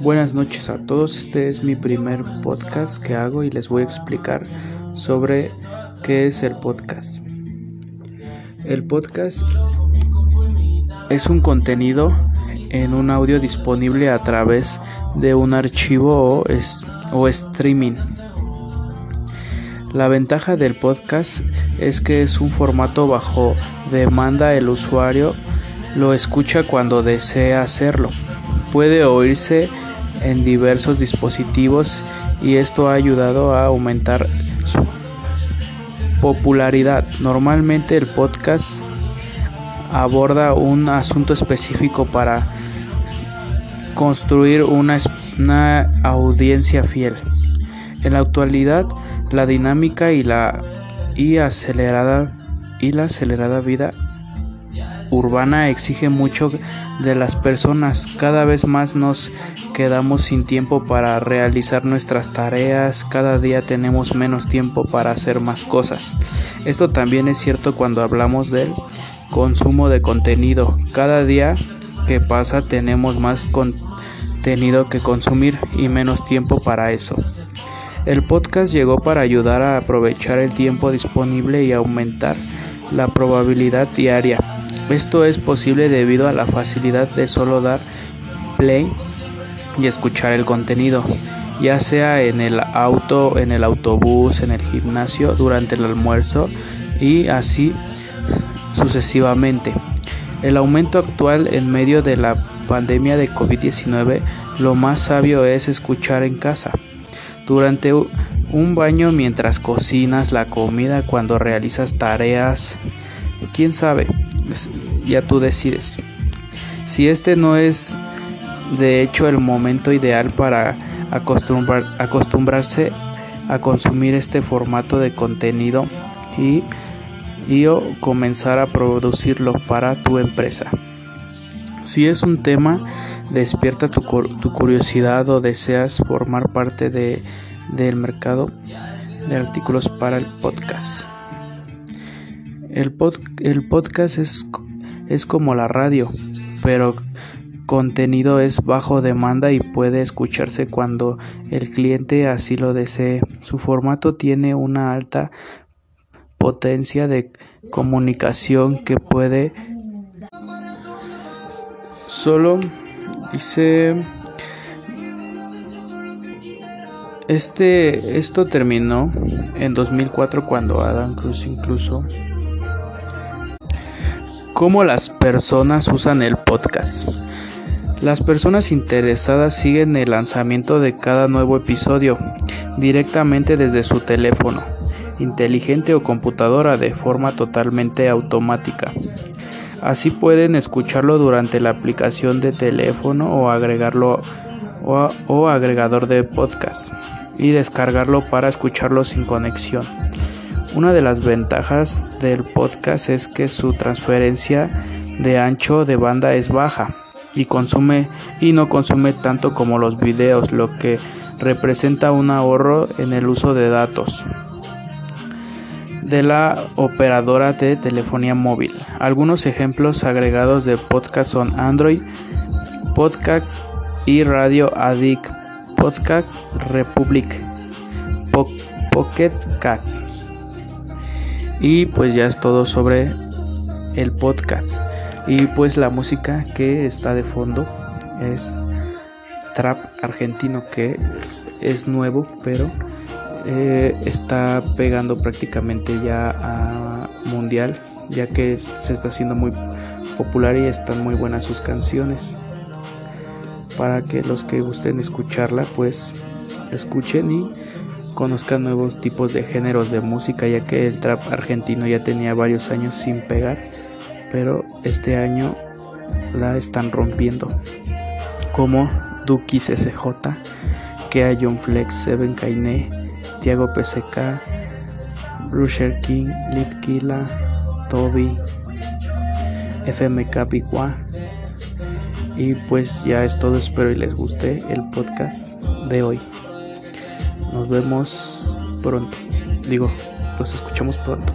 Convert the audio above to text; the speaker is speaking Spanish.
Buenas noches a todos, este es mi primer podcast que hago y les voy a explicar sobre qué es el podcast. El podcast es un contenido en un audio disponible a través de un archivo o, streaming. La ventaja del podcast es que es un formato bajo demanda el usuario lo escucha cuando desea hacerlo. Puede oírse en diversos dispositivos y esto ha ayudado a aumentar su popularidad. Normalmente el podcast aborda un asunto específico para construir una, audiencia fiel. En la actualidad, la dinámica y la y acelerada y la acelerada vida urbana exige mucho de las personas. Cada vez más nos quedamos sin tiempo para realizar nuestras tareas, cada día tenemos menos tiempo para hacer más cosas. Esto también es cierto cuando hablamos del consumo de contenido. Cada día que pasa tenemos más contenido que consumir y menos tiempo para eso. El podcast llegó para ayudar a aprovechar el tiempo disponible y aumentar la probabilidad diaria esto es posible debido a la facilidad de solo dar play y escuchar el contenido, ya sea en el auto, en el autobús, en el gimnasio, durante el almuerzo y así sucesivamente. El aumento actual en medio de la pandemia de COVID-19, lo más sabio es escuchar en casa. Durante un baño mientras cocinas la comida, cuando realizas tareas, quién sabe, ya tú decides. Si este no es de hecho el momento ideal para acostumbrarse a consumir este formato de contenido y, y o comenzar a producirlo para tu empresa. Si es un tema, despierta tu, tu curiosidad o deseas formar parte de, del mercado de artículos para el podcast. El, el podcast es, es como la radio, pero contenido es bajo demanda y puede escucharse cuando el cliente así lo desee. Su formato tiene una alta potencia de comunicación que puede solo dice este esto terminó en 2004 cuando Adam Cruz incluso ¿Cómo las personas usan el podcast? Las personas interesadas siguen el lanzamiento de cada nuevo episodio directamente desde su teléfono, inteligente o computadora de forma totalmente automática. Así pueden escucharlo durante la aplicación de teléfono o agregarlo o, agregador de podcast y descargarlo para escucharlo sin conexión. Una de las ventajas del podcast es que su transferencia de ancho de banda es baja y consume y no consume tanto como los videos, lo que representa un ahorro en el uso de datos de la operadora de telefonía móvil. Algunos ejemplos agregados de podcast son Android Podcasts y Radio Addict Podcast Republic Pocket Cast. Y pues ya es todo sobre el podcast. Y pues la música que está de fondo es trap argentino que es nuevo, pero eh, está pegando prácticamente ya a mundial, ya que se está haciendo muy popular y están muy buenas sus canciones. Para que los que gusten escucharla, pues escuchen y conozcan nuevos tipos de géneros de música, ya que el trap argentino ya tenía varios años sin pegar, pero este año la están rompiendo. Como Duki SJ, Kea John Flex, Seven Kainé, Tiago PSK, Rusher King, Litkila, Toby, FMK Picua. Y pues ya es todo, espero y les guste el podcast de hoy. Nos vemos pronto. Digo, los escuchamos pronto.